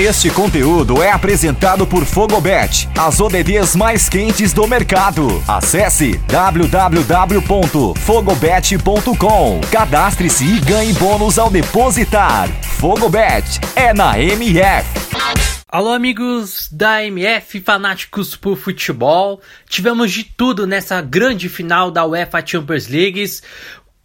Este conteúdo é apresentado por Fogobet, as ODDs mais quentes do mercado. Acesse www.fogobet.com. Cadastre-se e ganhe bônus ao depositar. Fogobet é na MF. Alô, amigos da MF, fanáticos por futebol. Tivemos de tudo nessa grande final da UEFA Champions League.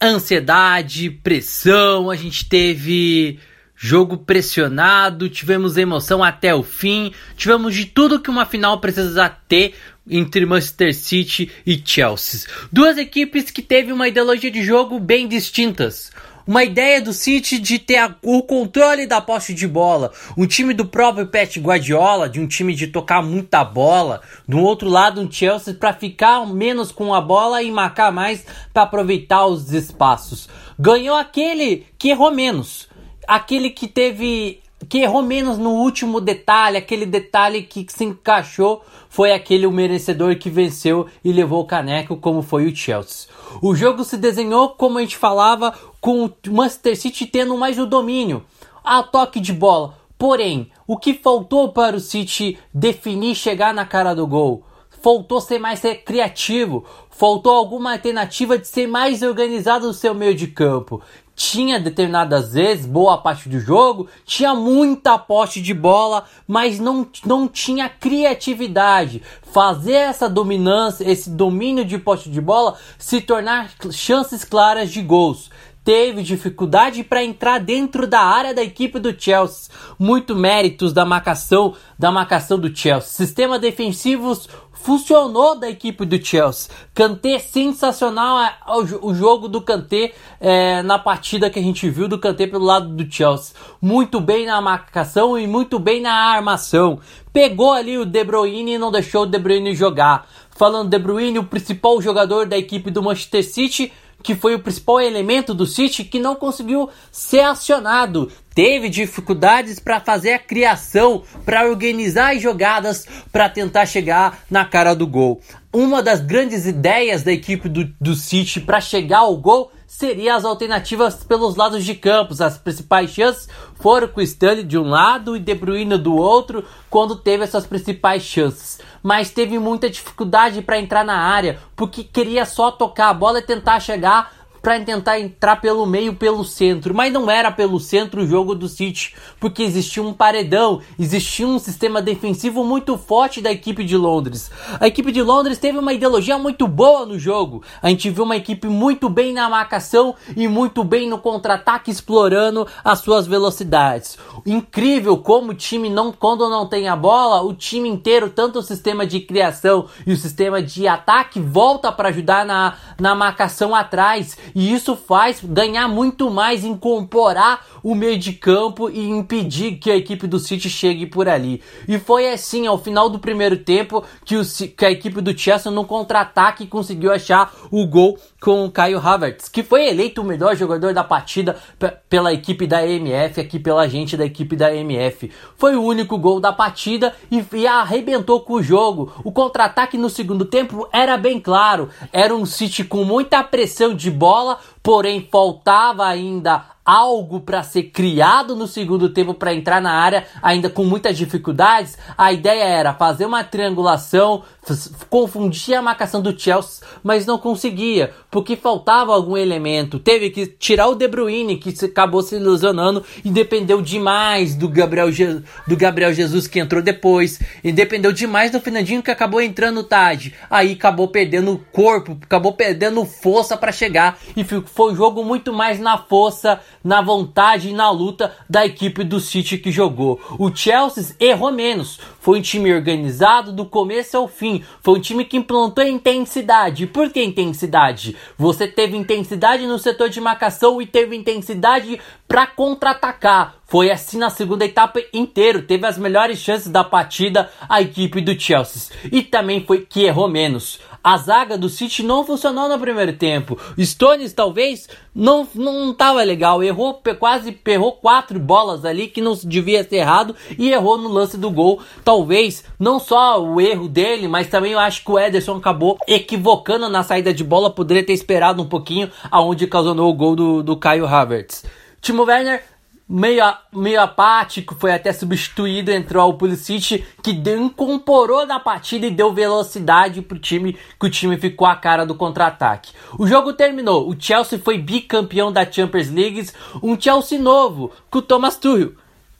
Ansiedade, pressão, a gente teve jogo pressionado, tivemos emoção até o fim, tivemos de tudo que uma final precisa ter entre Manchester City e Chelsea. Duas equipes que teve uma ideologia de jogo bem distintas uma ideia do City de ter a, o controle da posse de bola, um time do próprio Pet Guardiola, de um time de tocar muita bola, do outro lado um Chelsea para ficar menos com a bola e marcar mais para aproveitar os espaços. Ganhou aquele que errou menos, aquele que teve que errou menos no último detalhe, aquele detalhe que se encaixou foi aquele o merecedor que venceu e levou o caneco, como foi o Chelsea. O jogo se desenhou, como a gente falava, com o Manchester City tendo mais o domínio, a toque de bola. Porém, o que faltou para o City definir chegar na cara do gol? Faltou ser mais criativo, faltou alguma alternativa de ser mais organizado no seu meio de campo tinha determinadas vezes boa parte do jogo, tinha muita poste de bola, mas não, não tinha criatividade. Fazer essa dominância, esse domínio de poste de bola se tornar chances claras de gols. Teve dificuldade para entrar dentro da área da equipe do Chelsea. Muito méritos da marcação, da marcação do Chelsea. Sistema defensivos funcionou da equipe do Chelsea. Kanté sensacional é, o jogo do Kanté é, na partida que a gente viu do Kanté pelo lado do Chelsea. Muito bem na marcação e muito bem na armação. Pegou ali o De Bruyne e não deixou o De Bruyne jogar. Falando De Bruyne, o principal jogador da equipe do Manchester City, que foi o principal elemento do City que não conseguiu ser acionado teve dificuldades para fazer a criação, para organizar as jogadas, para tentar chegar na cara do gol. Uma das grandes ideias da equipe do, do City para chegar ao gol seria as alternativas pelos lados de campos. As principais chances foram com Stanley de um lado e De Bruyne do outro, quando teve essas principais chances. Mas teve muita dificuldade para entrar na área, porque queria só tocar a bola e tentar chegar para tentar entrar pelo meio, pelo centro, mas não era pelo centro o jogo do City, porque existia um paredão, existia um sistema defensivo muito forte da equipe de Londres. A equipe de Londres teve uma ideologia muito boa no jogo. A gente viu uma equipe muito bem na marcação e muito bem no contra-ataque explorando as suas velocidades. Incrível como o time não quando não tem a bola, o time inteiro, tanto o sistema de criação e o sistema de ataque volta para ajudar na, na marcação atrás e isso faz ganhar muito mais em incorporar o meio de campo e impedir que a equipe do City chegue por ali. E foi assim, ao final do primeiro tempo, que, o, que a equipe do Chelsea no contra-ataque conseguiu achar o gol com o Caio Havertz, que foi eleito o melhor jogador da partida pela equipe da MF, aqui pela gente da equipe da MF. Foi o único gol da partida e, e arrebentou com o jogo. O contra-ataque no segundo tempo era bem claro, era um City com muita pressão de bola porém faltava ainda algo para ser criado no segundo tempo para entrar na área, ainda com muitas dificuldades. A ideia era fazer uma triangulação, confundir a marcação do Chelsea, mas não conseguia, porque faltava algum elemento. Teve que tirar o De Bruyne, que acabou se ilusionando e dependeu demais do Gabriel, Je do Gabriel Jesus que entrou depois, e dependeu demais do Fernandinho que acabou entrando tarde. Aí acabou perdendo corpo, acabou perdendo força para chegar e foi um jogo muito mais na força na vontade e na luta da equipe do City que jogou. O Chelsea errou menos, foi um time organizado do começo ao fim, foi um time que implantou intensidade. Por que intensidade? Você teve intensidade no setor de marcação e teve intensidade para contra-atacar. Foi assim na segunda etapa inteiro, teve as melhores chances da partida a equipe do Chelsea. E também foi que errou menos. A zaga do City não funcionou no primeiro tempo. Stones talvez não não tava legal, errou quase errou quatro bolas ali que não devia ser errado e errou no lance do gol. Talvez não só o erro dele, mas também eu acho que o Ederson acabou equivocando na saída de bola, poderia ter esperado um pouquinho aonde causou o gol do, do Caio Havertz. Timo Werner meio, meio apático, foi até substituído, entrou o Pulisic, que deu, incorporou na partida e deu velocidade pro time, que o time ficou a cara do contra-ataque. O jogo terminou, o Chelsea foi bicampeão da Champions League, um Chelsea novo, com o Thomas Tuchel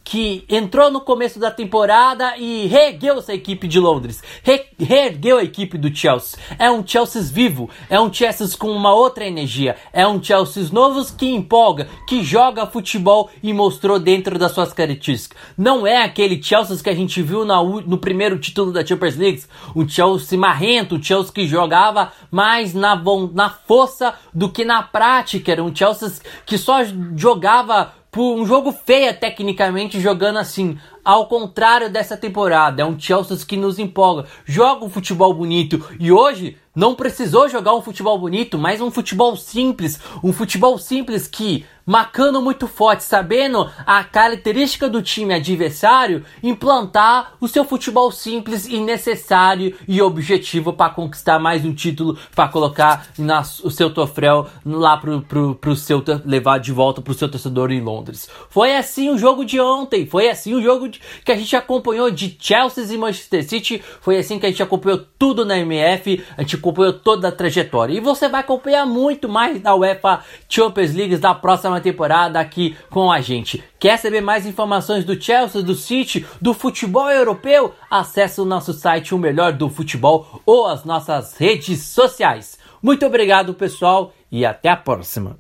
que entrou no começo da temporada e reergueu essa equipe de Londres, Re reergueu a equipe do Chelsea. É um Chelsea vivo, é um Chelsea com uma outra energia, é um Chelsea novo que empolga, que joga futebol e mostrou dentro das suas características. Não é aquele Chelsea que a gente viu na, no primeiro título da Champions League, um Chelsea marrento, um Chelsea que jogava mais na, na força do que na prática, era um Chelsea que só jogava um jogo feio tecnicamente jogando assim. Ao contrário dessa temporada, é um Chelsea que nos empolga, joga um futebol bonito. E hoje não precisou jogar um futebol bonito, mas um futebol simples, um futebol simples que, marcando muito forte, sabendo a característica do time adversário, implantar o seu futebol simples e necessário e objetivo para conquistar mais um título, para colocar na, o seu troféu lá pro, pro, pro seu levar de volta pro seu torcedor em Londres. Foi assim o jogo de ontem, foi assim o jogo de, que a gente acompanhou de Chelsea e Manchester City, foi assim que a gente acompanhou tudo na MF, a gente acompanhou toda a trajetória. E você vai acompanhar muito mais da UEFA Champions League da próxima temporada aqui com a gente. Quer saber mais informações do Chelsea, do City, do futebol europeu? Acesse o nosso site O Melhor do Futebol ou as nossas redes sociais. Muito obrigado, pessoal, e até a próxima.